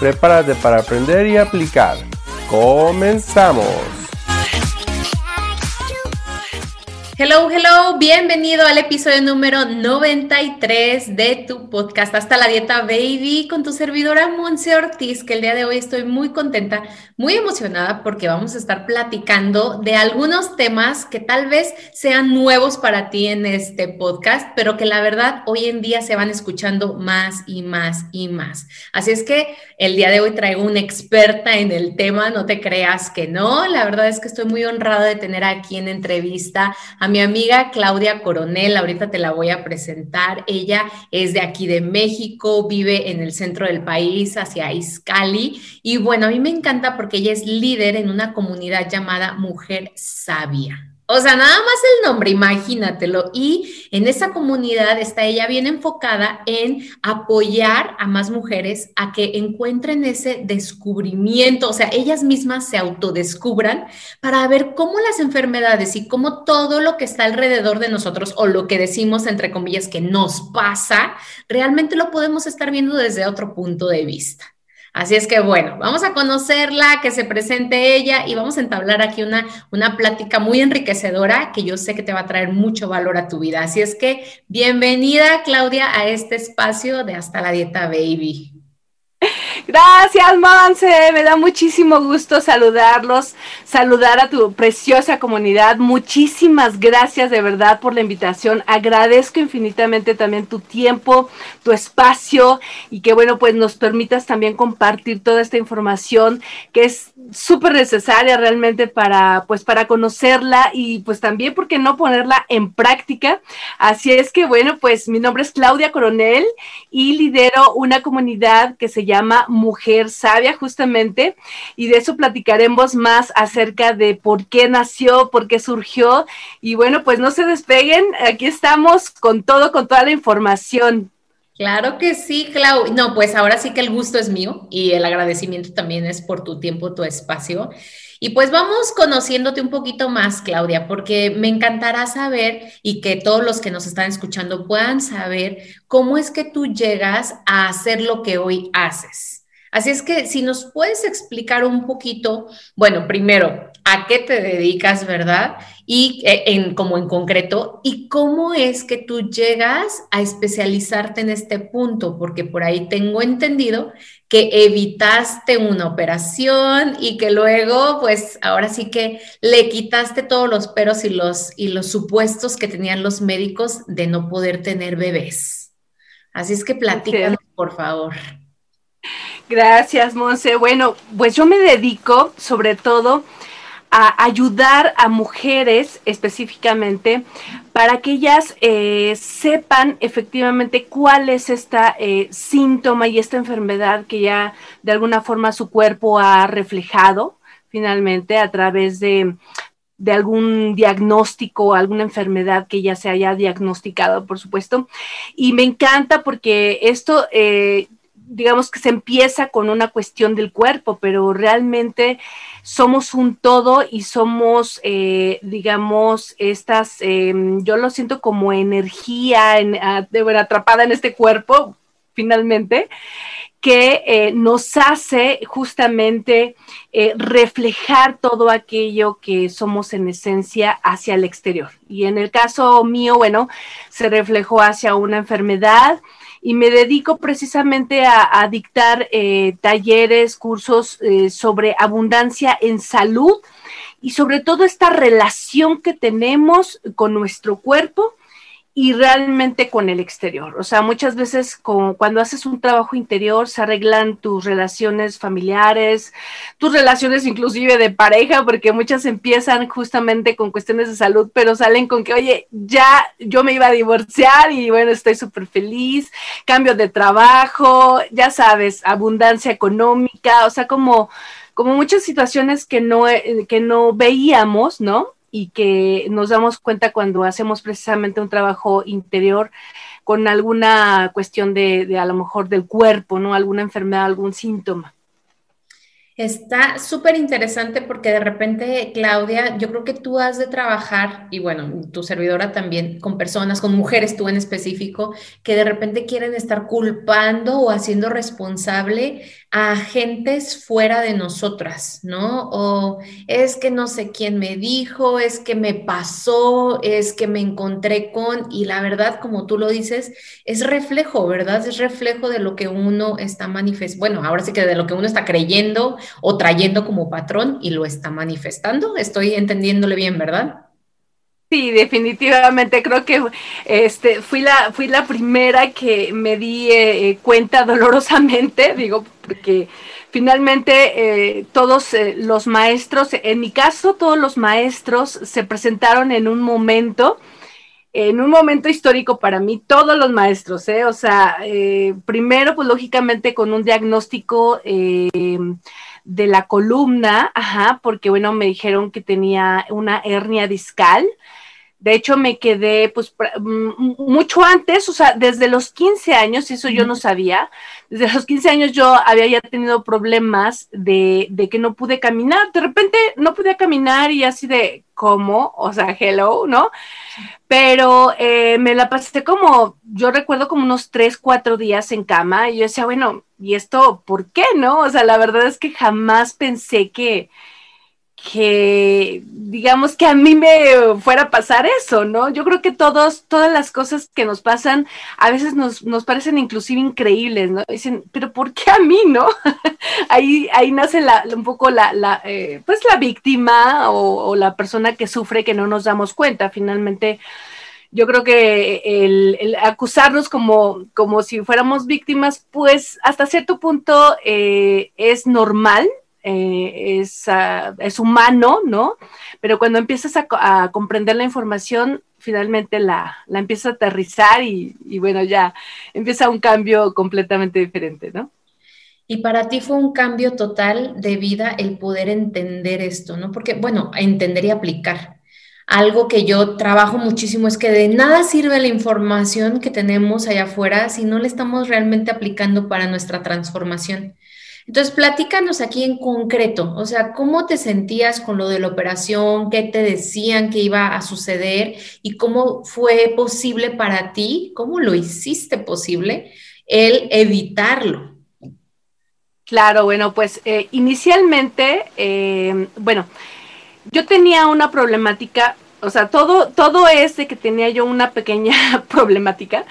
Prepárate para aprender y aplicar. ¡Comenzamos! Hello, hello, bienvenido al episodio número 93 de tu podcast Hasta la Dieta Baby con tu servidora Monse Ortiz, que el día de hoy estoy muy contenta, muy emocionada porque vamos a estar platicando de algunos temas que tal vez sean nuevos para ti en este podcast, pero que la verdad hoy en día se van escuchando más y más y más. Así es que el día de hoy traigo una experta en el tema, no te creas que no, la verdad es que estoy muy honrada de tener aquí en entrevista a mi amiga Claudia Coronel, ahorita te la voy a presentar. Ella es de aquí de México, vive en el centro del país, hacia Izcali. Y bueno, a mí me encanta porque ella es líder en una comunidad llamada Mujer Sabia. O sea, nada más el nombre, imagínatelo. Y en esa comunidad está ella bien enfocada en apoyar a más mujeres a que encuentren ese descubrimiento, o sea, ellas mismas se autodescubran para ver cómo las enfermedades y cómo todo lo que está alrededor de nosotros o lo que decimos entre comillas que nos pasa, realmente lo podemos estar viendo desde otro punto de vista. Así es que bueno, vamos a conocerla, que se presente ella y vamos a entablar aquí una, una plática muy enriquecedora que yo sé que te va a traer mucho valor a tu vida. Así es que bienvenida Claudia a este espacio de Hasta la Dieta Baby. Gracias, Monse. Me da muchísimo gusto saludarlos, saludar a tu preciosa comunidad. Muchísimas gracias de verdad por la invitación. Agradezco infinitamente también tu tiempo, tu espacio y que bueno, pues nos permitas también compartir toda esta información que es súper necesaria realmente para pues para conocerla y pues también porque no ponerla en práctica. Así es que bueno, pues mi nombre es Claudia Coronel y lidero una comunidad que se llama Mujer Sabia justamente y de eso platicaremos más acerca de por qué nació, por qué surgió y bueno, pues no se despeguen, aquí estamos con todo, con toda la información. Claro que sí, Clau. No, pues ahora sí que el gusto es mío y el agradecimiento también es por tu tiempo, tu espacio. Y pues vamos conociéndote un poquito más, Claudia, porque me encantará saber y que todos los que nos están escuchando puedan saber cómo es que tú llegas a hacer lo que hoy haces. Así es que si nos puedes explicar un poquito, bueno, primero, a qué te dedicas, ¿verdad? Y eh, en, como en concreto, y cómo es que tú llegas a especializarte en este punto, porque por ahí tengo entendido que evitaste una operación y que luego, pues ahora sí que le quitaste todos los peros y los, y los supuestos que tenían los médicos de no poder tener bebés. Así es que platícanos, por favor. Gracias, Monse. Bueno, pues yo me dedico sobre todo a ayudar a mujeres específicamente para que ellas eh, sepan efectivamente cuál es esta eh, síntoma y esta enfermedad que ya de alguna forma su cuerpo ha reflejado finalmente a través de, de algún diagnóstico, alguna enfermedad que ya se haya diagnosticado, por supuesto. Y me encanta porque esto eh, digamos que se empieza con una cuestión del cuerpo, pero realmente somos un todo y somos, eh, digamos, estas, em, yo lo siento como energía en, atrapada en este cuerpo, finalmente, que eh, nos hace justamente eh, reflejar todo aquello que somos en esencia hacia el exterior. Y en el caso mío, bueno, se reflejó hacia una enfermedad, y me dedico precisamente a, dictar eh, talleres, cursos eh, sobre abundancia en salud y sobre todo esta relación que tenemos con nuestro cuerpo y realmente con el exterior. O sea, muchas veces cuando haces un trabajo interior se arreglan tus relaciones familiares, tus relaciones inclusive de pareja, porque muchas empiezan justamente con cuestiones de salud, pero salen con que, oye, ya yo me iba a divorciar y bueno, estoy súper feliz, cambio de trabajo, ya sabes, abundancia económica, o sea, como como muchas situaciones que no, eh, que no veíamos, ¿no? Y que nos damos cuenta cuando hacemos precisamente un trabajo interior con alguna cuestión de, de a lo mejor del cuerpo, ¿no? Alguna enfermedad, algún síntoma. Está súper interesante porque de repente, Claudia, yo creo que tú has de trabajar, y bueno, tu servidora también, con personas, con mujeres tú en específico, que de repente quieren estar culpando o haciendo responsable a agentes fuera de nosotras, ¿no? O es que no sé quién me dijo, es que me pasó, es que me encontré con, y la verdad, como tú lo dices, es reflejo, ¿verdad? Es reflejo de lo que uno está manifestando, bueno, ahora sí que de lo que uno está creyendo o trayendo como patrón y lo está manifestando. Estoy entendiéndole bien, ¿verdad? Sí, definitivamente creo que este fui la fui la primera que me di eh, cuenta dolorosamente, digo, porque finalmente eh, todos eh, los maestros, en mi caso todos los maestros se presentaron en un momento en un momento histórico para mí, todos los maestros, ¿eh? O sea, primero, pues lógicamente con un diagnóstico de la columna, ajá, porque bueno, me dijeron que tenía una hernia discal. De hecho, me quedé pues mucho antes, o sea, desde los 15 años, eso yo no sabía, desde los 15 años yo había ya tenido problemas de, de que no pude caminar, de repente no pude caminar y así de, ¿cómo? O sea, hello, ¿no? Pero eh, me la pasé como, yo recuerdo como unos 3, 4 días en cama y yo decía, bueno, ¿y esto por qué, no? O sea, la verdad es que jamás pensé que que digamos que a mí me fuera a pasar eso, ¿no? Yo creo que todos, todas las cosas que nos pasan a veces nos, nos parecen inclusive increíbles, ¿no? Dicen, pero ¿por qué a mí, no? ahí, ahí nace un poco la, la eh, pues la víctima o, la persona que sufre que no nos damos cuenta. Finalmente, yo creo que el, acusarnos como, como si fuéramos víctimas, pues hasta cierto punto eh, es normal, eh, es, ah, es, humano, ¿no? Pero cuando empiezas a, comprender la información, finalmente la, la empiezas a aterrizar y, y, bueno, ya empieza un cambio completamente diferente, ¿no? Y para ti fue un cambio total de vida el poder entender esto, ¿no? Porque, bueno, entender y aplicar. Algo que yo trabajo muchísimo es que de nada sirve la información que tenemos allá afuera si no la estamos realmente aplicando para nuestra transformación. Entonces, platícanos aquí en concreto, o sea, ¿cómo te sentías con lo de la operación? ¿Qué te decían que iba a suceder? ¿Y cómo fue posible para ti? ¿Cómo lo hiciste posible el evitarlo? Claro, bueno, pues eh, inicialmente, eh, bueno, yo tenía una problemática o sea, todo, todo es de que tenía yo una pequeña problemática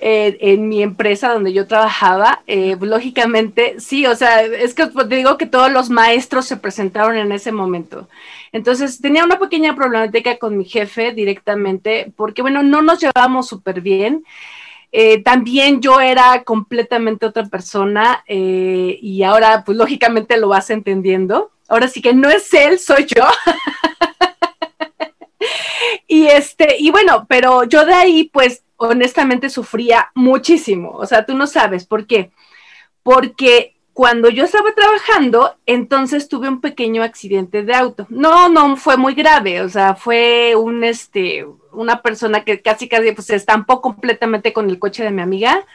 eh, en mi empresa donde yo trabajaba. Eh, lógicamente, sí, o sea, es que te digo que todos los maestros se presentaron en ese momento. Entonces, tenía una pequeña problemática con mi jefe directamente, porque, bueno, no nos llevábamos súper bien. Eh, también yo era completamente otra persona y ahora, pues lógicamente lo vas entendiendo. Ahora sí que no es él, soy yo. Y este, y bueno, pero yo de ahí, pues, honestamente sufría muchísimo. O sea, tú no sabes por qué. Porque cuando yo estaba trabajando, entonces tuve un pequeño accidente de auto. No, no fue muy grave, o sea, fue un este, una persona que casi casi pues se estampó completamente con el coche de mi amiga.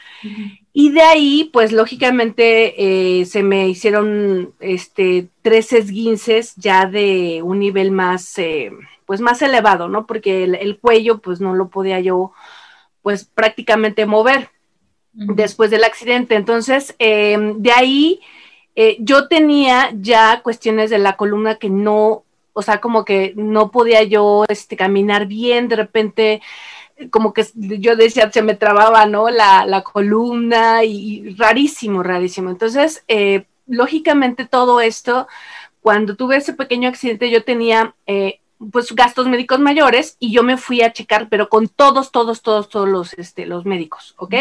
Y de ahí, pues lógicamente eh, se me hicieron este tres esguinces ya de un nivel más eh, pues más elevado, ¿no? Porque el, cuello pues no lo podía yo pues prácticamente mover después del accidente. Entonces, em, de ahí eh, yo tenía ya cuestiones de la columna que no, o sea, como que no podía yo este, caminar bien, de repente como que yo decía, se me trababa, ¿no? La, la columna y, rarísimo, rarísimo. Entonces, eh, lógicamente todo esto, cuando tuve ese pequeño accidente, yo tenía eh, pues gastos médicos mayores y yo me fui a checar, pero con todos, todos, todos, todos los, este, los médicos, ¿ok?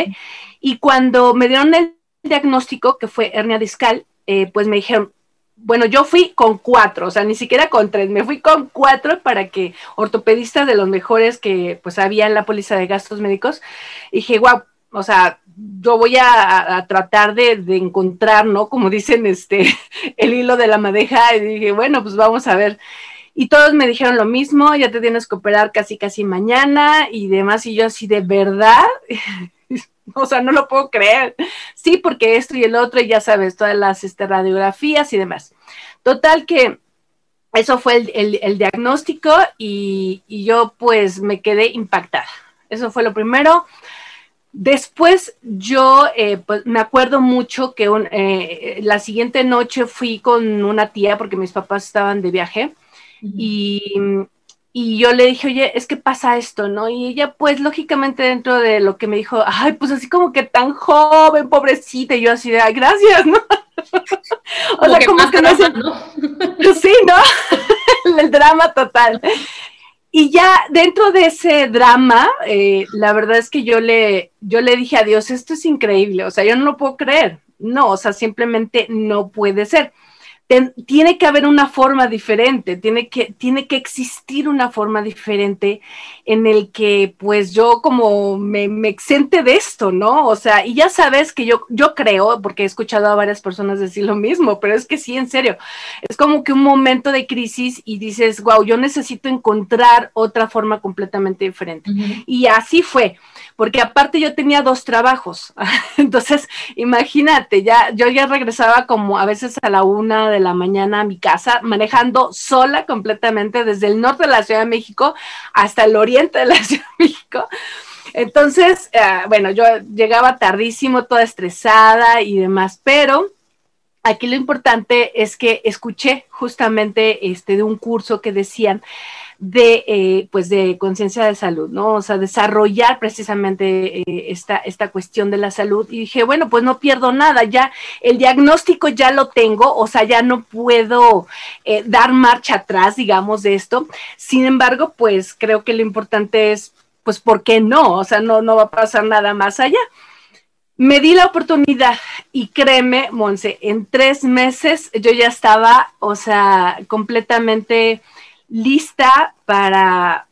Y cuando me dieron el diagnóstico, que fue hernia discal, eh, pues me dijeron, bueno, yo fui con cuatro, o sea, ni siquiera con tres, me fui con cuatro para que ortopedistas de los mejores que pues había en la póliza de gastos médicos, y dije, guau, o sea, yo voy a, tratar de, de, encontrar, ¿no? Como dicen, este, el hilo de la madeja, y dije, bueno, pues vamos a ver. Y todos me dijeron lo mismo, ya te tienes que operar casi, casi mañana y demás, y yo así, ¿de verdad? o sea, no lo puedo creer. Sí, porque esto y el otro, y ya sabes, todas las este, radiografías y demás. Total que eso fue el, diagnóstico y, yo pues me quedé impactada. Eso fue lo primero. Después yo eh, pues, me acuerdo mucho que eh, la siguiente noche fui con una tía porque mis papás estaban de viaje y, y, yo le dije, oye, es que pasa esto, ¿no? Y ella pues lógicamente dentro de lo que me dijo, ay, pues así como que tan joven, pobrecita, y yo así de, ay, gracias, ¿no? o sea, como que no, sé, sí, ¿no? El drama total. Y ya dentro de ese drama, eh, la verdad es que yo le, yo le dije a Dios, esto es increíble, o sea, yo no lo puedo creer. No, o sea, simplemente no puede ser tiene que haber una forma diferente, tiene que, tiene que existir una forma diferente en el que pues yo como me, me, exente de esto, ¿no? O sea, y ya sabes que yo, yo creo, porque he escuchado a varias personas decir lo mismo, pero es que sí, en serio, es como que un momento de crisis y dices, wow, yo necesito encontrar otra forma completamente diferente. Y así fue porque aparte yo tenía dos trabajos. Entonces, imagínate, ya yo ya regresaba como a veces a la una de la mañana a mi casa, manejando sola completamente desde el norte de la Ciudad de México hasta el oriente de la Ciudad de México. Entonces, eh, bueno, yo llegaba tardísimo, toda estresada y demás, pero aquí lo importante es que escuché justamente este de un curso que decían de, eh, pues de conciencia de salud, ¿no? O sea, desarrollar precisamente eh, esta, esta cuestión de la salud. Y dije, bueno, pues no pierdo nada, ya el diagnóstico ya lo tengo, o sea, ya no puedo eh, dar marcha atrás, digamos, de esto. Sin embargo, pues creo que lo importante es, pues, ¿por qué no? O sea, no, no va a pasar nada más allá. Me di la oportunidad y créeme, Monse, en tres meses yo ya estaba, o sea, completamente lista para,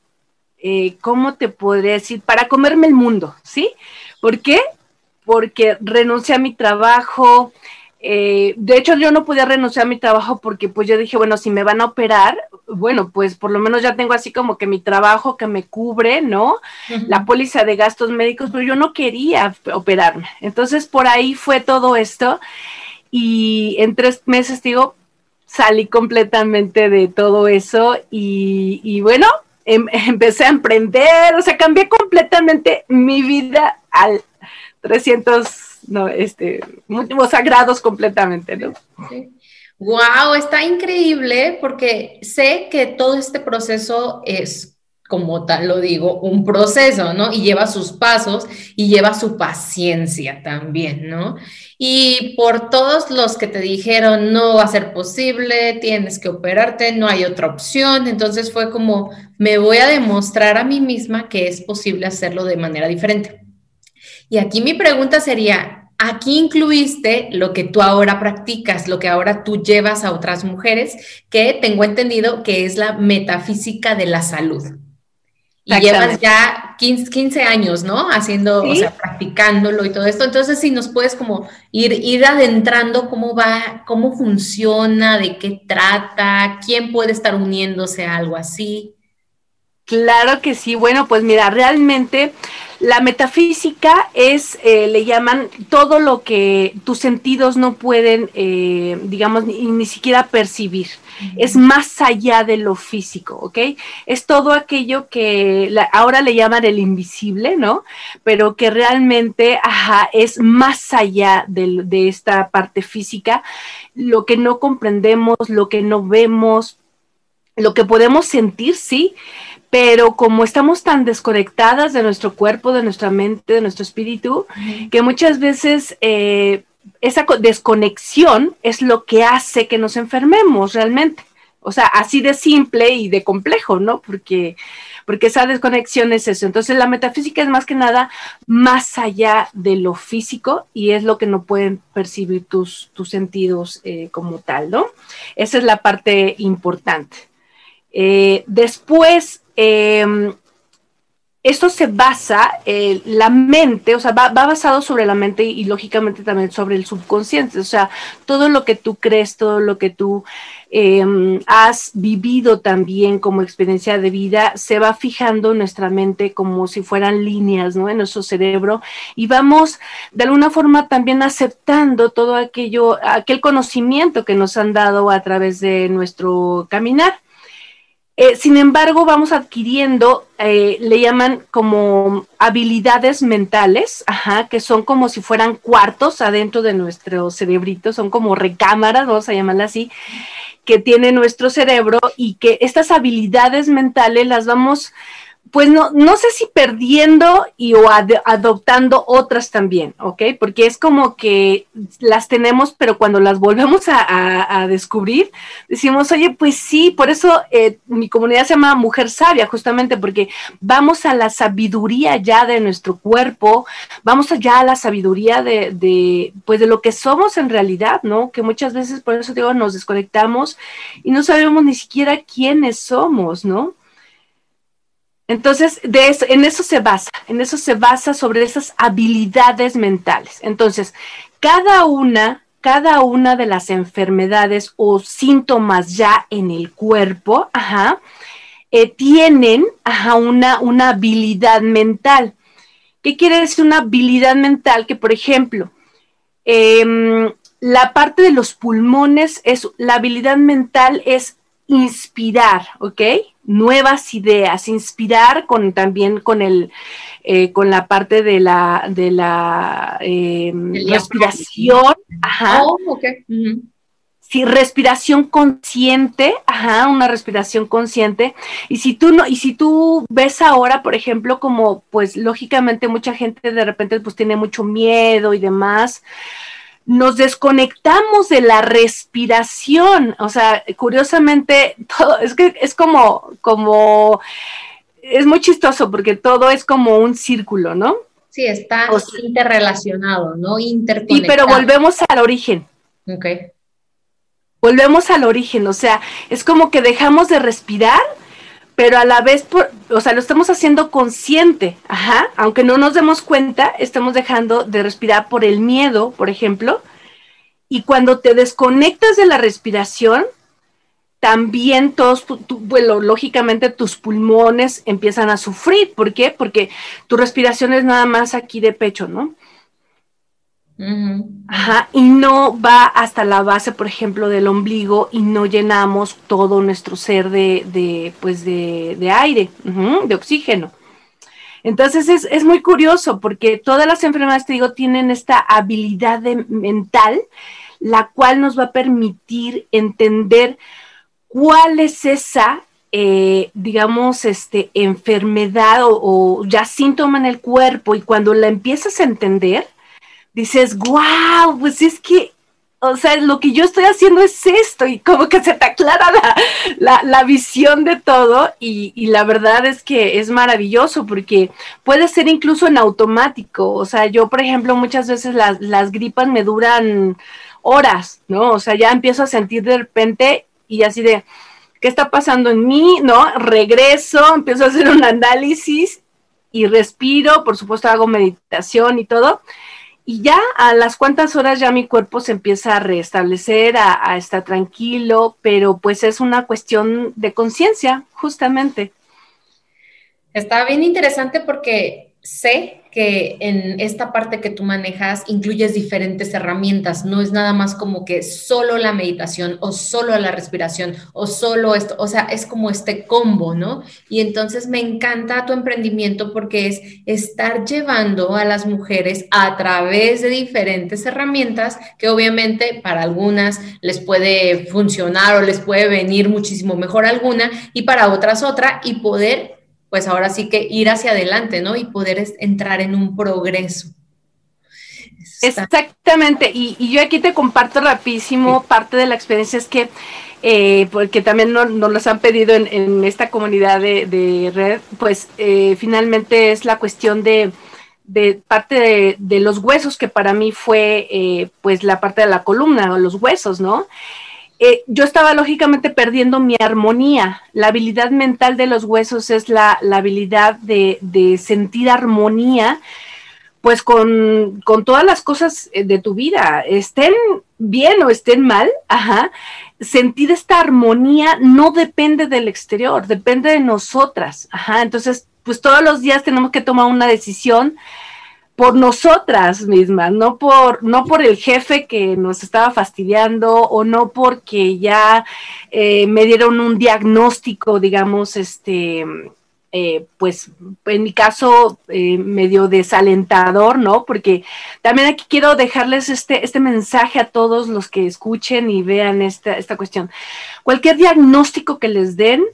eh, ¿cómo te podría decir? Para comerme el mundo, ¿sí? ¿Por qué? Porque renuncié a mi trabajo. Eh, de hecho, yo no podía renunciar a mi trabajo porque pues yo dije, bueno, si me van a operar, bueno, pues por lo menos ya tengo así como que mi trabajo que me cubre, ¿no? La póliza de gastos médicos, pero yo no quería operarme. Entonces, por ahí fue todo esto. Y en tres meses, digo, salí completamente de todo eso y, bueno, em, empecé a emprender, o sea, cambié completamente mi vida al 300, no, este, múltiples sagrados completamente, ¿no? Wow, está increíble porque sé que todo este proceso es como tal lo digo, un proceso, ¿no? Y lleva sus pasos y lleva su paciencia también, ¿no? Y por todos los que te dijeron, no va a ser posible, tienes que operarte, no hay otra opción, entonces fue como, me voy a demostrar a mí misma que es posible hacerlo de manera diferente. Y aquí mi pregunta sería, aquí incluiste lo que tú ahora practicas, lo que ahora tú llevas a otras mujeres, que tengo entendido que es la metafísica de la salud. Y llevas ya 15, años, ¿no? Haciendo, o sea, practicándolo y todo esto. Entonces, si nos puedes como ir, ir adentrando cómo va, cómo funciona, de qué trata, quién puede estar uniéndose a algo así. Claro que sí. Bueno, pues mira, realmente la metafísica es, eh, le llaman todo lo que tus sentidos no pueden, eh, digamos, ni, siquiera percibir. Es más allá de lo físico, ¿ok? Es todo aquello que ahora le llaman el invisible, ¿no? Pero que realmente, ajá, es más allá de, de esta parte física, lo que no comprendemos, lo que no vemos, lo que podemos sentir, sí, pero como estamos tan desconectadas de nuestro cuerpo, de nuestra mente, de nuestro espíritu, que muchas veces eh, esa desconexión es lo que hace que nos enfermemos realmente. O sea, así de simple y de complejo, ¿no? Porque, porque esa desconexión es eso. Entonces, la metafísica es más que nada más allá de lo físico y es lo que no pueden percibir tus, tus sentidos eh, como tal, ¿no? Esa es la parte importante. Eh, después, Em, esto se basa, eh, la mente, o sea, va, basado sobre la mente y, lógicamente también sobre el subconsciente, o sea, todo lo que tú crees, todo lo que tú em, has vivido también como experiencia de vida, se va fijando en nuestra mente como si fueran líneas, ¿no? En nuestro cerebro y vamos de alguna forma también aceptando todo aquello, aquel conocimiento que nos han dado a través de nuestro caminar. Eh, sin embargo, vamos adquiriendo, eh, le llaman como habilidades mentales, ajá, que son como si fueran cuartos adentro de nuestro cerebrito, son como recámaras, vamos a llamarla así, que tiene nuestro cerebro y que estas habilidades mentales las vamos pues no, no sé si perdiendo y o adoptando otras también, ¿ok? Porque es como que las tenemos, pero cuando las volvemos a, descubrir, decimos, oye, pues sí, por eso eh, mi comunidad se llama Mujer Sabia, justamente porque vamos a la sabiduría ya de nuestro cuerpo, vamos allá a la sabiduría de, pues de lo que somos en realidad, ¿no? Que muchas veces, por eso digo, nos desconectamos y no sabemos ni siquiera quiénes somos, ¿no? Entonces, de eso, en eso se basa, en eso se basa sobre esas habilidades mentales. Entonces, cada una, cada una de las enfermedades o síntomas ya en el cuerpo, eh, tienen una, una habilidad mental. ¿Qué quiere decir una habilidad mental? Que, por ejemplo, em, la parte de los pulmones es, la habilidad mental es inspirar, ¿ok? Nuevas ideas, inspirar con también con el eh, con la parte de la de la em, respiración, ajá. Oh, Sí, respiración consciente, ajá, una respiración consciente. Y si tú no, y si tú ves ahora, por ejemplo, como pues lógicamente mucha gente de repente pues tiene mucho miedo y demás, nos desconectamos de la respiración. O sea, curiosamente, todo, es que es como, como, es muy chistoso porque todo es como un círculo, ¿no? Sí, está interrelacionado, ¿no? Interconectado. Sí, pero volvemos al origen. Ok. Volvemos al origen, o sea, es como que dejamos de respirar pero a la vez, por, o sea, lo estamos haciendo consciente, ajá, aunque no nos demos cuenta, estamos dejando de respirar por el miedo, por ejemplo, y cuando te desconectas de la respiración, también todos, bueno, lógicamente tus pulmones empiezan a sufrir. ¿Por qué? Porque tu respiración es nada más aquí de pecho, ¿no? Ajá, y no va hasta la base, por ejemplo, del ombligo y no llenamos todo nuestro ser de, pues de, aire, de oxígeno. Entonces es, muy curioso porque todas las enfermedades, te digo, tienen esta habilidad mental, la cual nos va a permitir entender cuál es esa eh, digamos, este, enfermedad o, ya síntoma en el cuerpo y cuando la empiezas a entender, dices, wow, pues es que, o sea, lo que yo estoy haciendo es esto y como que se te aclara la, visión de todo y, la verdad es que es maravilloso porque puede ser incluso en automático, o sea, yo, por ejemplo, muchas veces las, las gripas me duran horas, ¿no? O sea, ya empiezo a sentir de repente y así de, ¿qué está pasando en mí? ¿No? Regreso, empiezo a hacer un análisis y respiro, por supuesto hago meditación y todo, y ya a las cuantas horas ya mi cuerpo se empieza a restablecer, a, estar tranquilo, pero pues es una cuestión de conciencia, justamente. Está bien interesante porque sé que en esta parte que tú manejas incluyes diferentes herramientas, no es nada más como que solo la meditación o solo la respiración o solo esto, o sea, es como este combo, ¿no? Y entonces me encanta tu emprendimiento porque es estar llevando a las mujeres a través de diferentes herramientas que obviamente para algunas les puede funcionar o les puede venir muchísimo mejor alguna y para otras otra y poder pues ahora sí que ir hacia adelante, ¿no? Y poder entrar en un progreso. Exactamente, y, yo aquí te comparto rapidísimo parte de la experiencia es que, eh, porque también nos, nos han pedido en, esta comunidad de, red, pues eh, finalmente es la cuestión de, parte de, los huesos, que para mí fue eh, pues la parte de la columna o los huesos, ¿no? Eh, yo estaba lógicamente perdiendo mi armonía. La habilidad mental de los huesos es la, habilidad de, sentir armonía, pues con, todas las cosas eh, de tu vida, estén bien o estén mal, ajá, sentir esta armonía no depende del exterior, depende de nosotras, ajá, entonces, pues todos los días tenemos que tomar una decisión por nosotras mismas, no por, no por el jefe que nos estaba fastidiando o no porque ya eh, me dieron un diagnóstico, digamos, este, eh, pues en mi caso eh, medio desalentador, ¿no? Porque también aquí quiero dejarles este, este mensaje a todos los que escuchen y vean esta, esta cuestión. Cualquier diagnóstico que les den,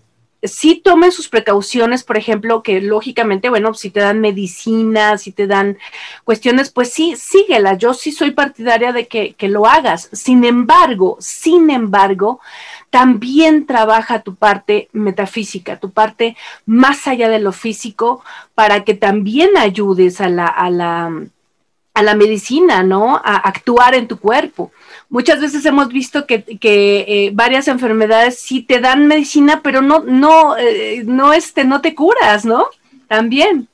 sí tomen sus precauciones, por ejemplo, que lógicamente, bueno, si te dan medicina, si te dan cuestiones, pues sí, síguela. Yo sí soy partidaria de que, que lo hagas. Sin embargo, sin embargo, también trabaja tu parte metafísica, tu parte más allá de lo físico, para que también ayudes a la, a la, a la medicina, ¿no? A actuar en tu cuerpo. Muchas veces hemos visto que, eh, varias enfermedades sí te dan medicina, pero no, no, eh, no, este, no te curas, ¿no? También.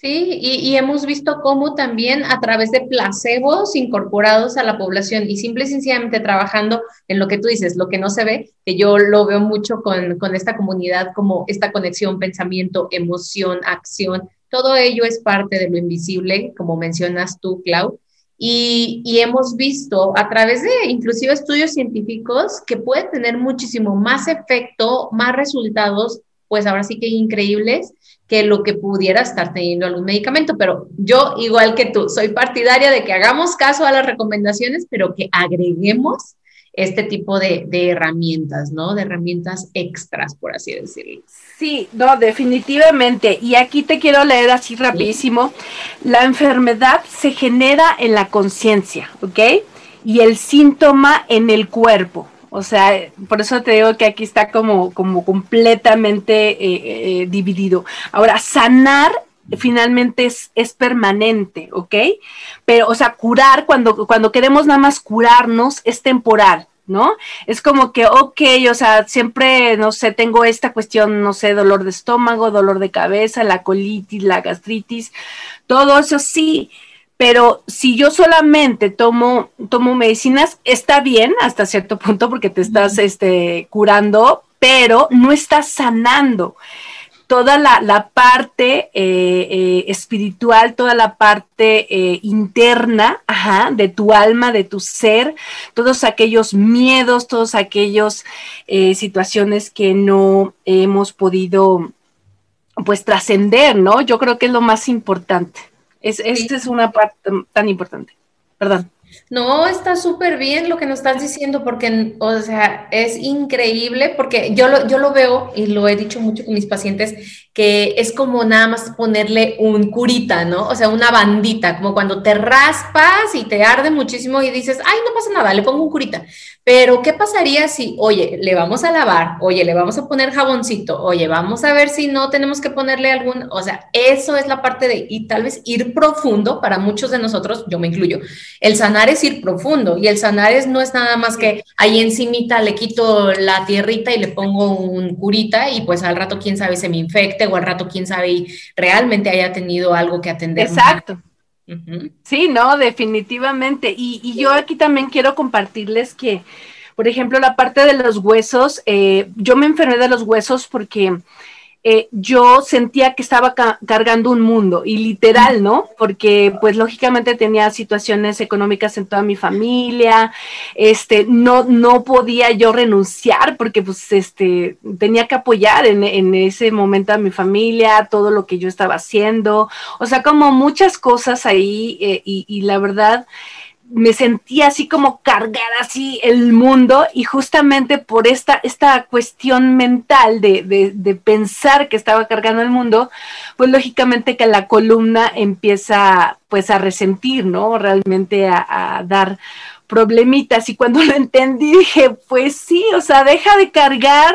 Sí, y, hemos visto cómo también a través de placebos incorporados a la población y simple y sencillamente trabajando en lo que tú dices, lo que no se ve, que yo lo veo mucho con, con esta comunidad, como esta conexión, pensamiento, emoción, acción, todo ello es parte de lo invisible, como mencionas tú, Clau, y, hemos visto a través de inclusive estudios científicos que puede tener muchísimo más efecto, más resultados, pues ahora sí que increíbles que lo que pudiera estar teniendo algún medicamento. Pero yo, igual que tú, soy partidaria de que hagamos caso a las recomendaciones, pero que agreguemos este tipo de, de herramientas, ¿no? De herramientas extras, por así decirlo. Sí, no, definitivamente. Y aquí te quiero leer así rapidísimo. La enfermedad se genera en la conciencia, ¿ok? Y el síntoma en el cuerpo. O sea, por eso te digo que aquí está como, como completamente eh, eh, dividido. Ahora, sanar finalmente es, es, permanente, ¿ok? Pero, o sea, curar, cuando, cuando queremos nada más curarnos, es temporal. ¿No? Es como que, ok, o sea, siempre, no sé, tengo esta cuestión, no sé, dolor de estómago, dolor de cabeza, la colitis, la gastritis, todo eso sí, pero si yo solamente tomo, tomo medicinas, está bien hasta cierto punto porque te estás este, curando, pero no estás sanando toda la, parte eh, eh, espiritual, toda la parte eh, interna de tu alma, de tu ser, todos aquellos miedos, todas aquellas situaciones que no hemos podido pues trascender, ¿no? Yo creo que es lo más importante. Es, Esta es una parte tan importante. Perdón. No, está súper bien lo que nos estás diciendo porque, o sea, es increíble porque yo lo, yo lo veo y lo he dicho mucho con mis pacientes, que es como nada más ponerle un curita, ¿no? O sea, una bandita, como cuando te raspas y te arde muchísimo y dices, ay, no pasa nada, le pongo un curita. Pero, ¿qué pasaría si, oye, le vamos a lavar, oye, le vamos a poner jaboncito, oye, vamos a ver si no tenemos que ponerle algún, o sea, eso es la parte de, y tal vez ir profundo para muchos de nosotros, yo me incluyo, el sanar es ir profundo y el sanar es, no es nada más que ahí encimita le quito la tierrita y le pongo un curita y pues al rato quién sabe se me o al rato quién sabe y realmente haya tenido algo que atender. Exacto. Sí, no, definitivamente. Y, yo aquí también quiero compartirles que, por ejemplo, la parte de los huesos, eh, yo me enfermé de los huesos porque eh, yo sentía que estaba cargando un mundo y literal, ¿no? Porque pues lógicamente tenía situaciones económicas en toda mi familia, este, no, no podía yo renunciar porque pues este, tenía que apoyar en, en ese momento a mi familia, todo lo que yo estaba haciendo, o sea, como muchas cosas ahí eh, y, y la verdad me sentía así como cargar así el mundo y justamente por esta, esta cuestión mental de, pensar que estaba cargando el mundo, pues lógicamente que la columna empieza pues a resentir, ¿no? Realmente a, a dar problemitas y cuando lo entendí dije, pues sí, o sea, deja de cargar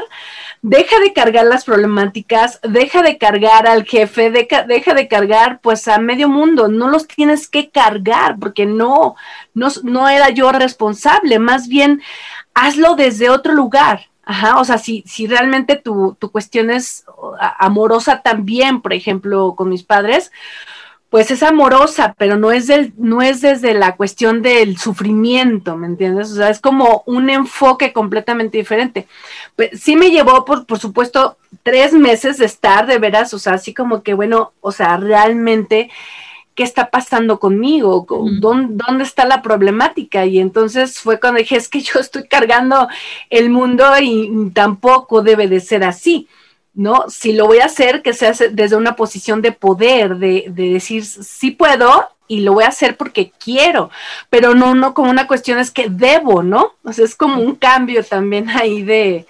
deja de cargar las problemáticas, deja de cargar al jefe, deja, deja, de cargar pues a medio mundo, no los tienes que cargar porque no, no, no era yo responsable, más bien hazlo desde otro lugar. Ajá, o sea, si, si realmente tu, tu cuestión es amorosa también, por ejemplo, con mis padres, pues es amorosa, pero no es, del, no es desde la cuestión del sufrimiento, ¿me entiendes? O sea, es como un enfoque completamente diferente. Pues, sí me llevó, por, por supuesto, tres meses de estar de veras, o sea, así como que, bueno, o sea, realmente, ¿qué está pasando conmigo? ¿Dónde, ¿Dónde, está la problemática? Y entonces fue cuando dije, es que yo estoy cargando el mundo y tampoco debe de ser así. ¿No? Si lo voy a hacer, que sea desde una posición de poder, de, decir, sí puedo y lo voy a hacer porque quiero, pero no, no como una cuestión es que debo, ¿no? O sea, es como un cambio también ahí de,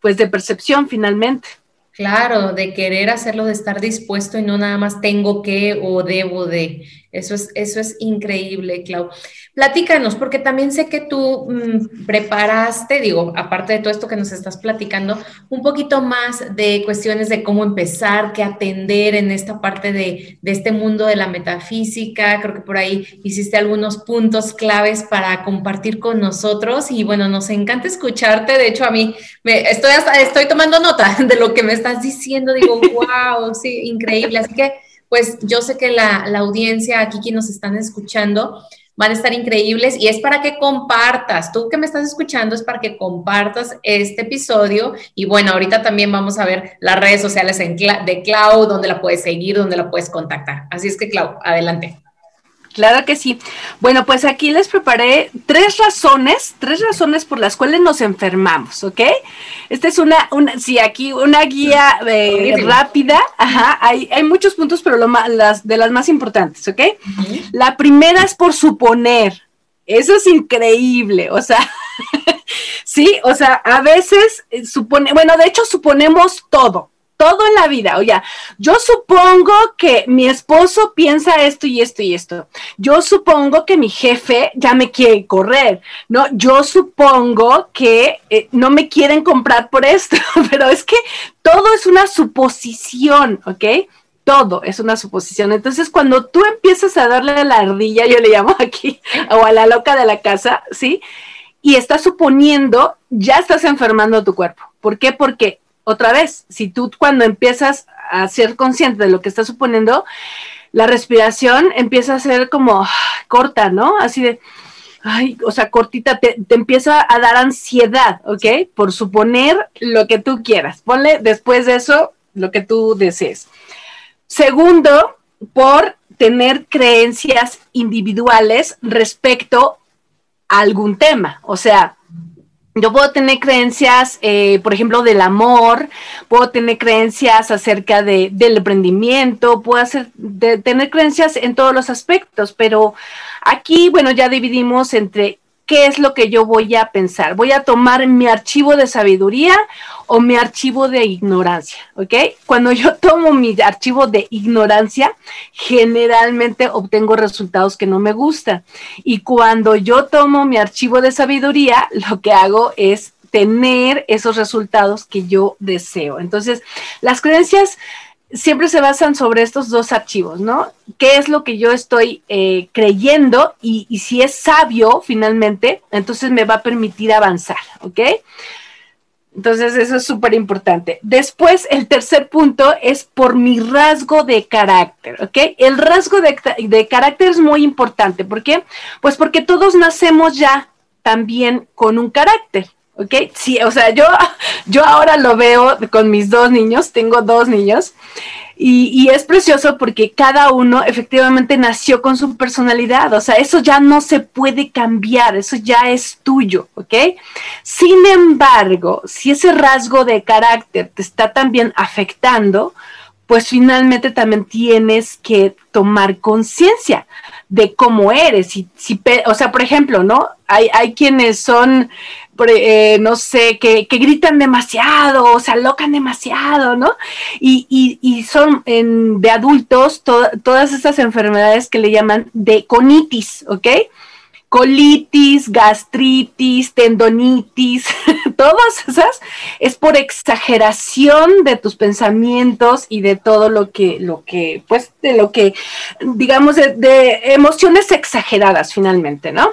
pues, de percepción finalmente. Claro, de querer hacerlo, de estar dispuesto y no nada más tengo que o debo de. Eso es, eso es increíble, Clau. Platícanos, porque también sé que tú mm, preparaste, digo, aparte de todo esto que nos estás platicando, un poquito más de cuestiones de cómo empezar, qué atender en esta parte de, este mundo de la metafísica. Creo que por ahí hiciste algunos puntos claves para compartir con nosotros y bueno, nos encanta escucharte. De hecho, a mí me, estoy, estoy tomando nota de lo que me estás diciendo. Digo, wow, sí, increíble. Así que, pues yo sé que la, la audiencia aquí, quienes nos están escuchando, van a estar increíbles y es para que compartas, tú que me estás escuchando es para que compartas este episodio y bueno, ahorita también vamos a ver las redes sociales de Clau, donde la puedes seguir, donde la puedes contactar. Así es que Clau, adelante. Claro que sí. Bueno, pues aquí les preparé tres razones, tres razones por las cuales nos enfermamos, ¿ok? Esta es una, una sí, aquí una guía eh, rápida. Ajá, hay, hay, muchos puntos, pero lo las, de las más importantes, ¿ok? La primera es por suponer. Eso es increíble, o sea, sí, o sea, a veces eh, supone, bueno, de hecho suponemos todo, todo en la vida. Oye, yo supongo que mi esposo piensa esto y esto y esto. Yo supongo que mi jefe ya me quiere correr, ¿no? Yo supongo que eh, no me quieren comprar por esto, pero es que todo es una suposición, ¿ok? Todo es una suposición. Entonces, cuando tú empiezas a darle a la ardilla, yo le llamo aquí, o a la loca de la casa, ¿sí? Y estás suponiendo, ya estás enfermando tu cuerpo. ¿Por qué? Porque otra vez, si tú cuando empiezas a ser consciente de lo que estás suponiendo, la respiración empieza a ser como corta, ¿no? Así de, ay, o sea, cortita, te, empieza a dar ansiedad, ¿ok? Por suponer lo que tú quieras. Ponle después de eso lo que tú desees. Segundo, por tener creencias individuales respecto a algún tema. O sea, yo puedo tener creencias, eh, por ejemplo, del amor, puedo tener creencias acerca de, del emprendimiento, puedo hacer, tener creencias en todos los aspectos, pero aquí, bueno, ya dividimos entre qué es lo que yo voy a pensar. Voy a tomar mi archivo de sabiduría o mi archivo de ignorancia, ¿ok? Cuando yo tomo mi archivo de ignorancia, generalmente obtengo resultados que no me gustan. Y cuando yo tomo mi archivo de sabiduría, lo que hago es tener esos resultados que yo deseo. Entonces, las creencias siempre se basan sobre estos dos archivos, ¿no? ¿Qué es lo que yo estoy eh, creyendo y, si es sabio finalmente, entonces me va a permitir avanzar, ¿ok? Entonces eso es súper importante. Después, el tercer punto es por mi rasgo de carácter, ¿ok? El rasgo de, de carácter es muy importante. ¿Por qué? Pues porque todos nacemos ya también con un carácter, ¿ok? Sí, o sea, yo, yo ahora lo veo con mis dos niños, tengo dos niños, y, es precioso porque cada uno efectivamente nació con su personalidad, o sea, eso ya no se puede cambiar, eso ya es tuyo, ¿ok? Sin embargo, si ese rasgo de carácter te está también afectando, pues finalmente también tienes que tomar conciencia de cómo eres. Si, o sea, por ejemplo, ¿no? Hay, hay quienes son eh, no sé, que, gritan demasiado o se alocan demasiado, ¿no? Y, son de adultos todas esas enfermedades que le llaman de conitis, ¿ok? colitis, gastritis, tendonitis, todas esas es por exageración de tus pensamientos y de todo lo que, lo que, pues, de lo que, digamos, de, emociones exageradas finalmente, ¿no?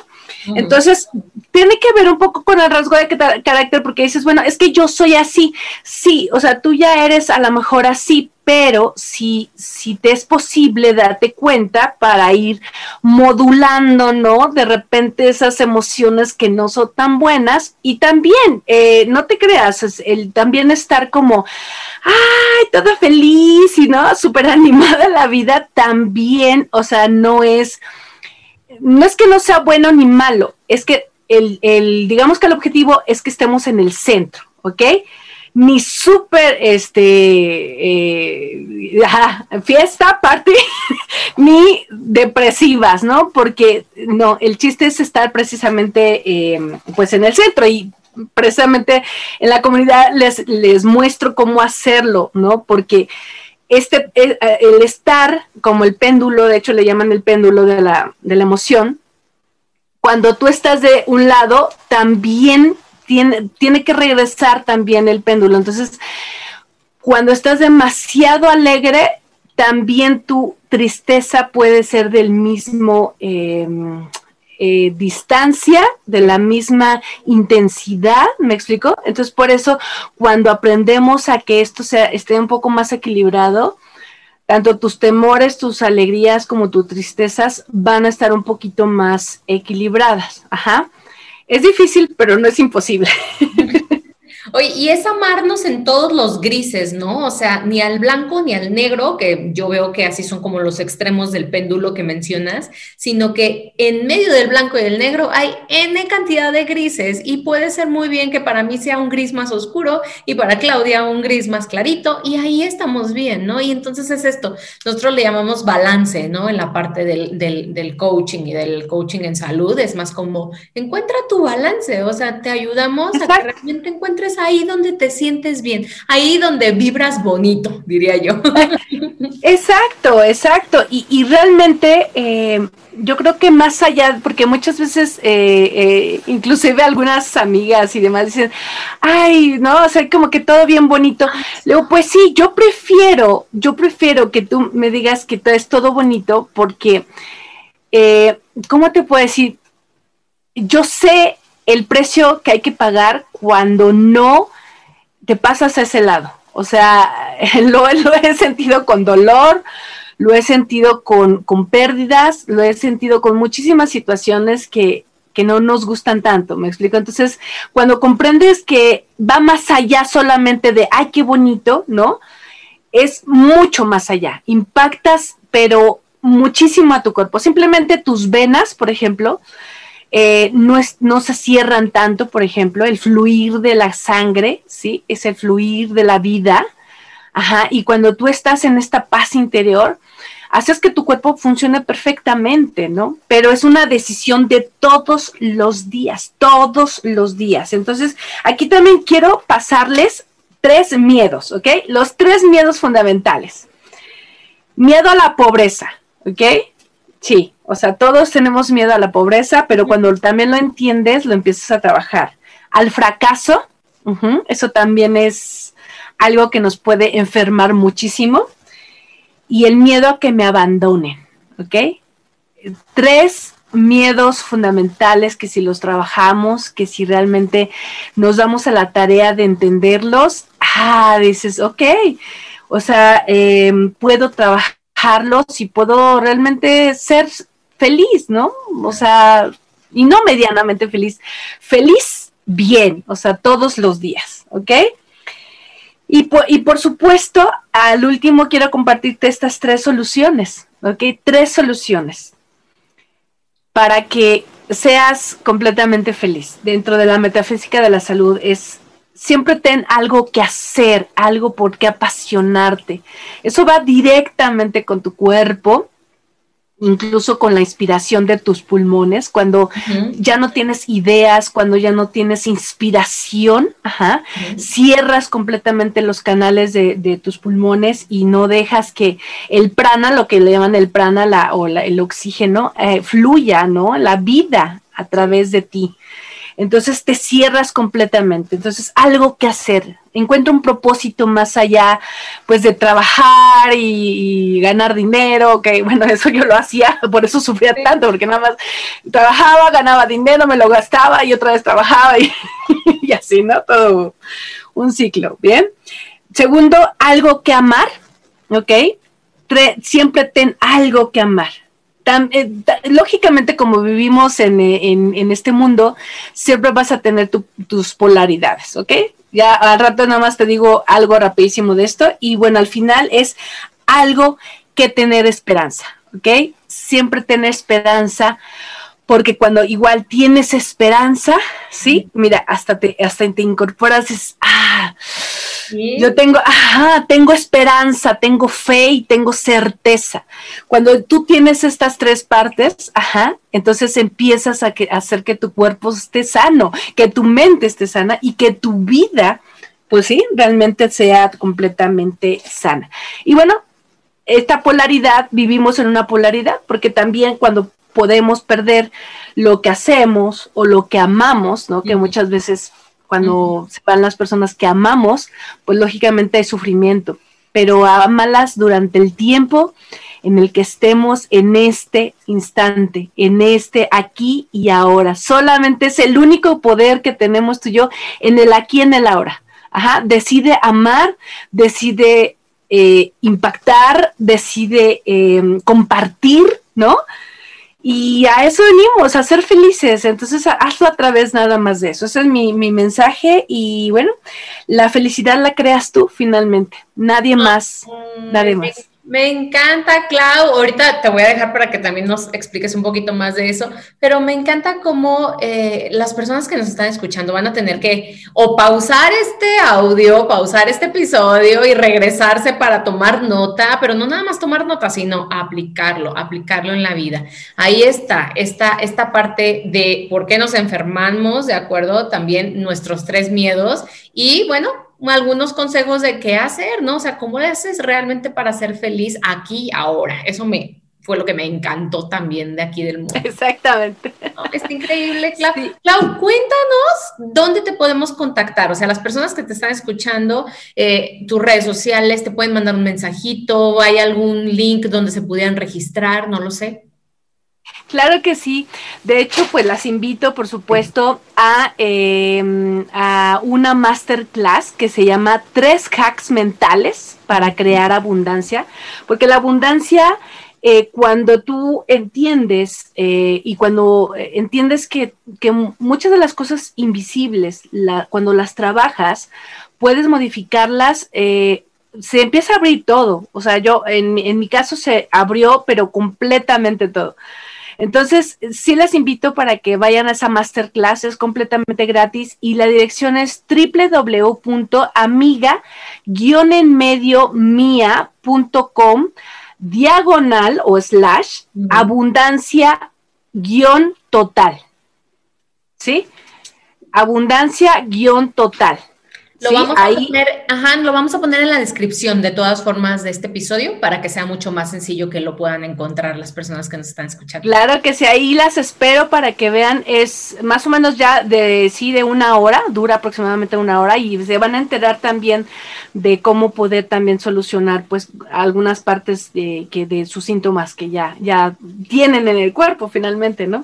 Entonces, tiene que ver un poco con el rasgo de carácter porque dices, bueno, es que yo soy así, sí, o sea, tú ya eres a lo mejor así, pero si, si te es posible darte cuenta para ir modulando, ¿no? De repente esas emociones que no son tan buenas y también, eh, no te creas, el también estar como, ay, toda feliz y, ¿no? Súper animada la vida también, o sea, no es, no es que no sea bueno ni malo, es que el, el digamos que el objetivo es que estemos en el centro, ¿ok? ni súper este eh, fiesta, party, ni depresivas, ¿no? Porque no, el chiste es estar precisamente em, pues en el centro y precisamente en la comunidad les, les muestro cómo hacerlo, ¿no? Porque este, el, el, estar como el péndulo, de hecho le llaman el péndulo de la, de la emoción, cuando tú estás de un lado, también tiene, que regresar también el péndulo. Entonces, cuando estás demasiado alegre, también tu tristeza puede ser del mismo em, eh, distancia, de la misma intensidad, ¿me explico? Entonces, por eso, cuando aprendemos a que esto sea, esté un poco más equilibrado, tanto tus temores, tus alegrías como tus tristezas van a estar un poquito más equilibradas. Ajá. Es difícil, pero no es imposible. Oye, y es amarnos en todos los grises, ¿no? O sea, ni al blanco ni al negro, que yo veo que así son como los extremos del péndulo que mencionas, sino que en medio del blanco y del negro hay N cantidad de grises y puede ser muy bien que para mí sea un gris más oscuro y para Claudia un gris más clarito y ahí estamos bien, ¿no? Y entonces es esto, nosotros le llamamos balance, ¿no? En la parte del, del coaching y del coaching en salud, es más como encuentra tu balance, o sea, te ayudamos a que realmente encuentres ahí donde te sientes bien, ahí donde vibras bonito, diría yo. Exacto, exacto. Y, realmente eh, yo creo que más allá, porque muchas veces, eh, eh, inclusive algunas amigas y demás dicen, ay, no, o sea, como que todo bien bonito. Luego, pues sí, yo prefiero, yo prefiero que tú me digas que todo es todo bonito porque, ¿cómo te puedo decir? Yo sé el precio que hay que pagar cuando no te pasas a ese lado. O sea, lo, he sentido con dolor, lo he sentido con, pérdidas, lo he sentido con muchísimas situaciones que, que no nos gustan tanto, ¿me explico? Entonces, cuando comprendes que va más allá solamente de, ay, qué bonito, ¿no? Es mucho más allá, impactas, pero muchísimo a tu cuerpo. Simplemente tus venas, por ejemplo, eh, no, es, no se cierran tanto, por ejemplo, el fluir de la sangre, ¿sí? Es el fluir de la vida. Ajá, y cuando tú estás en esta paz interior, haces que tu cuerpo funcione perfectamente, ¿no? Pero es una decisión de todos los días, todos los días. Entonces, aquí también quiero pasarles tres miedos, ¿ok? Los tres miedos fundamentales. Miedo a la pobreza, ¿ok? Sí, o sea, todos tenemos miedo a la pobreza, pero cuando también lo entiendes, lo empiezas a trabajar. Al fracaso, eso también es algo que nos puede enfermar muchísimo. Y el miedo a que me abandonen, ¿ok? Tres miedos fundamentales que si los trabajamos, que si realmente nos damos a la tarea de entenderlos, ah, dices, ok, o sea, em, puedo trabajar si puedo realmente ser feliz, ¿no? O sea, y no medianamente feliz, feliz bien, o sea, todos los días, ¿ok? Y por, y por supuesto, al último quiero compartirte estas tres soluciones, ¿ok? Tres soluciones para que seas completamente feliz. Dentro de la metafísica de la salud es siempre ten algo que hacer, algo por qué apasionarte. Eso va directamente con tu cuerpo, incluso con la inspiración de tus pulmones, cuando ya no tienes ideas, cuando ya no tienes inspiración, cierras completamente los canales de, tus pulmones y no dejas que el prana, lo que le llaman el prana la, o el oxígeno, eh, fluya, ¿no? La vida a través de ti. Entonces te cierras completamente. Entonces, algo que hacer. Encuentra un propósito más allá, pues, de trabajar y, ganar dinero, que bueno, eso yo lo hacía, por eso sufría tanto, porque nada más trabajaba, ganaba dinero, me lo gastaba y otra vez trabajaba y, y así, ¿no? Todo un ciclo, ¿bien? Segundo, algo que amar, ¿ok? siempre ten algo que amar. Eh, lógicamente, como vivimos en, este mundo, siempre vas a tener tus polaridades, ¿ok? Ya al rato nada más te digo algo rapidísimo de esto y bueno, al final es algo que tener esperanza, ¿ok? Siempre tener esperanza porque cuando igual tienes esperanza, ¿sí? Mira, hasta te, hasta te incorporas, es, ah, yo tengo, ajá, tengo esperanza, tengo fe y tengo certeza. Cuando tú tienes estas tres partes, ajá, entonces empiezas a, hacer que tu cuerpo esté sano, que tu mente esté sana y que tu vida, pues sí, realmente sea completamente sana. Y bueno, esta polaridad, vivimos en una polaridad, porque también cuando podemos perder lo que hacemos o lo que amamos, ¿no? Que muchas veces cuando se van las personas que amamos, pues lógicamente hay sufrimiento, pero amalas durante el tiempo en el que estemos en este instante, en este aquí y ahora. Solamente es el único poder que tenemos tú y yo en el aquí y en el ahora. Ajá, decide amar, decide eh, impactar, decide eh, compartir, ¿no? Y a eso venimos, a ser felices. Entonces, hazlo a través nada más de eso. Ese es mi, mi mensaje. Y bueno, la felicidad la creas tú finalmente. Nadie más. Nadie más. Me encanta, Clau. Ahorita te voy a dejar para que también nos expliques un poquito más de eso, pero me encanta cómo eh, las personas que nos están escuchando van a tener que o pausar este audio, pausar este episodio y regresarse para tomar nota, pero no nada más tomar nota, sino aplicarlo, aplicarlo en la vida. Ahí está, esta, esta parte de por qué nos enfermamos, de acuerdo, también nuestros tres miedos y bueno, algunos consejos de qué hacer, ¿no? O sea, ¿cómo le haces realmente para ser feliz aquí, ahora? Eso me fue lo que me encantó también de aquí del mundo. Exactamente. Es increíble, Clau. Clau, cuéntanos dónde te podemos contactar. O sea, las personas que te están escuchando, eh, tus redes sociales, te pueden mandar un mensajito, hay algún link donde se pudieran registrar, no lo sé. Claro que sí. De hecho, pues las invito, por supuesto, a, em, a, una masterclass que se llama Tres hacks mentales para crear abundancia, porque la abundancia, eh, cuando tú entiendes eh, y cuando eh, entiendes que, que, muchas de las cosas invisibles, cuando las trabajas, puedes modificarlas se empieza a abrir todo. O sea, yo en, en, mi caso se abrió, pero completamente todo. Entonces, sí les invito para que vayan a esa masterclass, es completamente gratis y la dirección es www.amiga-enmedio-mía.com diagonal o slash abundancia guion total. ¿Sí? Abundancia guion total. Lo, vamos a poner, ajá, lo vamos a poner en la descripción de todas formas de este episodio para que sea mucho más sencillo que lo puedan encontrar las personas que nos están escuchando. Claro que sí, ahí las espero para que vean, es más o menos ya de sí de una hora, dura aproximadamente una hora y se van a enterar también de cómo poder también solucionar pues algunas partes de, que de sus síntomas que ya, ya tienen en el cuerpo finalmente, ¿no?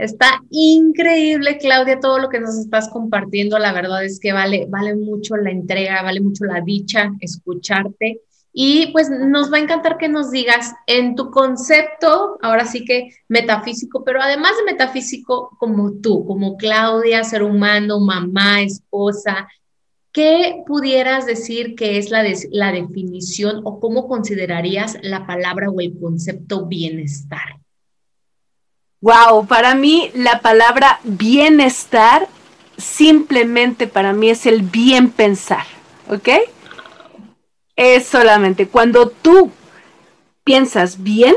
Está increíble, Claudia, todo lo que nos estás compartiendo. La verdad es que vale, vale mucho la entrega, vale mucho la dicha escucharte. Y pues nos va a encantar que nos digas en tu concepto, ahora sí que metafísico, pero además de metafísico, como tú, como Claudia, ser humano, mamá, esposa, ¿qué pudieras decir que es la, la definición o cómo considerarías la palabra o el concepto bienestar? Wow, para mí la palabra bienestar simplemente para mí es el bien pensar, ¿ok? Es solamente cuando tú piensas bien,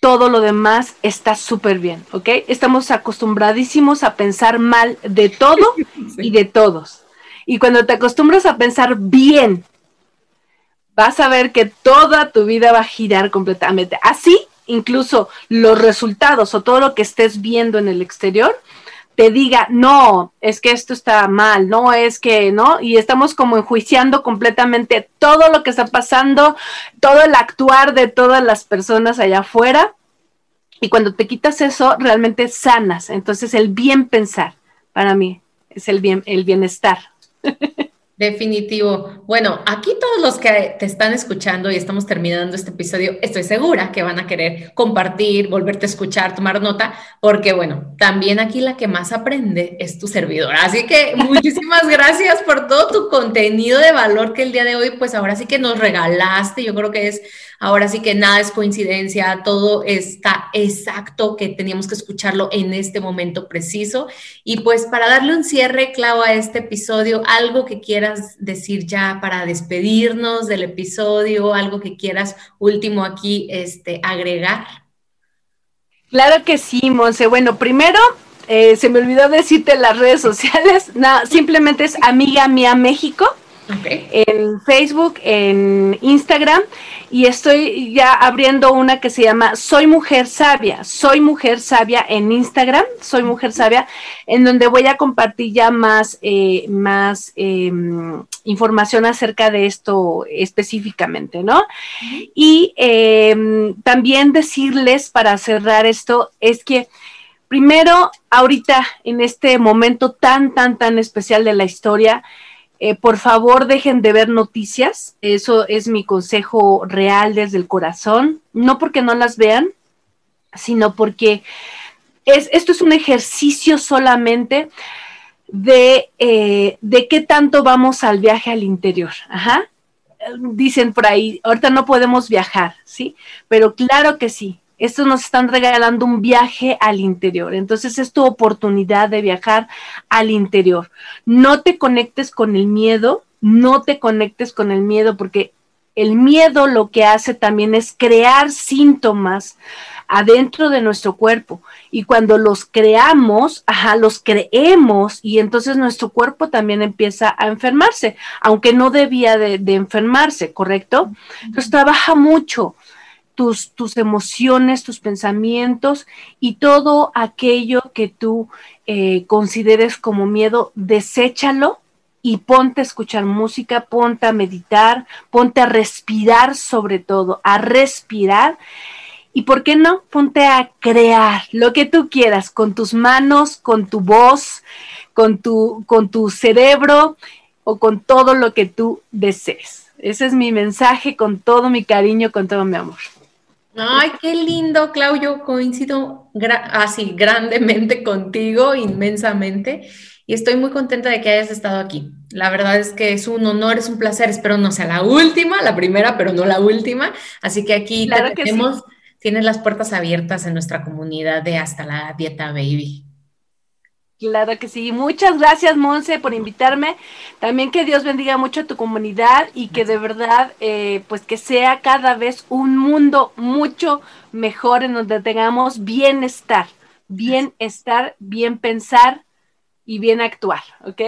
todo lo demás está súper bien, ¿ok? Estamos acostumbradísimos a pensar mal de todo y de todos. Y cuando te acostumbras a pensar bien, vas a ver que toda tu vida va a girar completamente. Así incluso los resultados o todo lo que estés viendo en el exterior, te diga, no, es que esto está mal, no es que, ¿no? Y estamos como enjuiciando completamente todo lo que está pasando, todo el actuar de todas las personas allá afuera. Y cuando te quitas eso, realmente sanas. Entonces, el bien pensar, para mí, es el bien, el bienestar. Definitivo. Bueno, aquí todos los que te están escuchando y estamos terminando este episodio, estoy segura que van a querer compartir, volverte a escuchar, tomar nota, porque bueno, también aquí la que más aprende es tu servidora. Así que muchísimas gracias por todo tu contenido de valor que el día de hoy, pues ahora sí que nos regalaste. Yo creo que es Ahora sí que nada es coincidencia, todo está exacto que teníamos que escucharlo en este momento preciso. Y pues para darle un cierre, Clau, a este episodio, algo que quieras decir ya para despedirnos del episodio, algo que quieras último aquí este, agregar. Claro que sí, Monse. Bueno, primero eh, se me olvidó decirte las redes sociales. Simplemente es Amiga Mía México en Facebook, en Instagram y estoy ya abriendo una que se llama Soy Mujer Sabia, Soy Mujer Sabia en Instagram, Soy Mujer Sabia, en donde voy a compartir ya más, eh, más em, información acerca de esto específicamente, ¿no? Y em, también decirles para cerrar esto es que primero, ahorita, en este momento tan, tan, tan especial de la historia, eh, por favor, dejen de ver noticias. Eso es mi consejo real desde el corazón. No porque no las vean, sino porque es, esto es un ejercicio solamente de, eh, de qué tanto vamos al viaje al interior. Ajá. Dicen por ahí, ahorita no podemos viajar, ¿sí? Pero claro que sí, estos nos están regalando un viaje al interior. Entonces es tu oportunidad de viajar al interior. No te conectes con el miedo, no te conectes con el miedo porque el miedo lo que hace también es crear síntomas adentro de nuestro cuerpo. Y cuando los creamos, ajá, los creemos y entonces nuestro cuerpo también empieza a enfermarse, aunque no debía de, de enfermarse, ¿correcto? Entonces trabaja mucho tus, tus emociones, tus pensamientos y todo aquello que tú eh, consideres como miedo, deséchalo y ponte a escuchar música, ponte a meditar, ponte a respirar sobre todo, a respirar. Y por qué no, ponte a crear lo que tú quieras con tus manos, con tu voz, con tu, con tu cerebro o con todo lo que tú desees. Ese es mi mensaje con todo mi cariño, con todo mi amor. Ay, qué lindo, Claudio. Coincido así grandemente contigo, inmensamente. Y estoy muy contenta de que hayas estado aquí. La verdad es que es un honor, es un placer. Espero no sea la última, la primera, pero no la última. Así que aquí tenemos, tienes las puertas abiertas en nuestra comunidad de Hasta la Dieta Baby. Claro que sí. Muchas gracias, Monse, por invitarme. También que Dios bendiga mucho a tu comunidad y que de verdad, eh, pues que sea cada vez un mundo mucho mejor en donde tengamos bienestar, bienestar, bien pensar y bien actuar, ¿ok?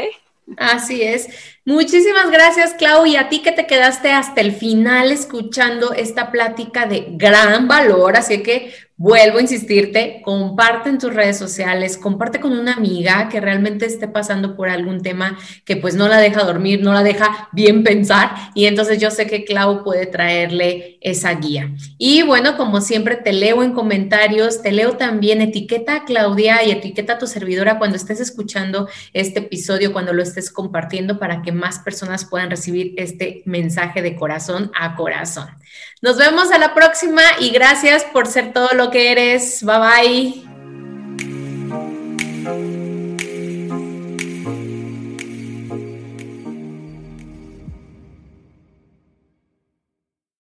Así es. Muchísimas gracias, Clau, y a ti que te quedaste hasta el final escuchando esta plática de gran valor. Así que Vuelvo a insistirte, comparte en tus redes sociales, comparte con una amiga que realmente esté pasando por algún tema que pues no la deja dormir, no la deja bien pensar y entonces yo sé que Clau puede traerle esa guía. Y bueno, como siempre te leo en comentarios, te leo también etiqueta a Claudia y etiqueta a tu servidora cuando estés escuchando este episodio, cuando lo estés compartiendo para que más personas puedan recibir este mensaje de corazón a corazón. Nos vemos a la próxima y gracias por ser todo lo que eres. Bye bye.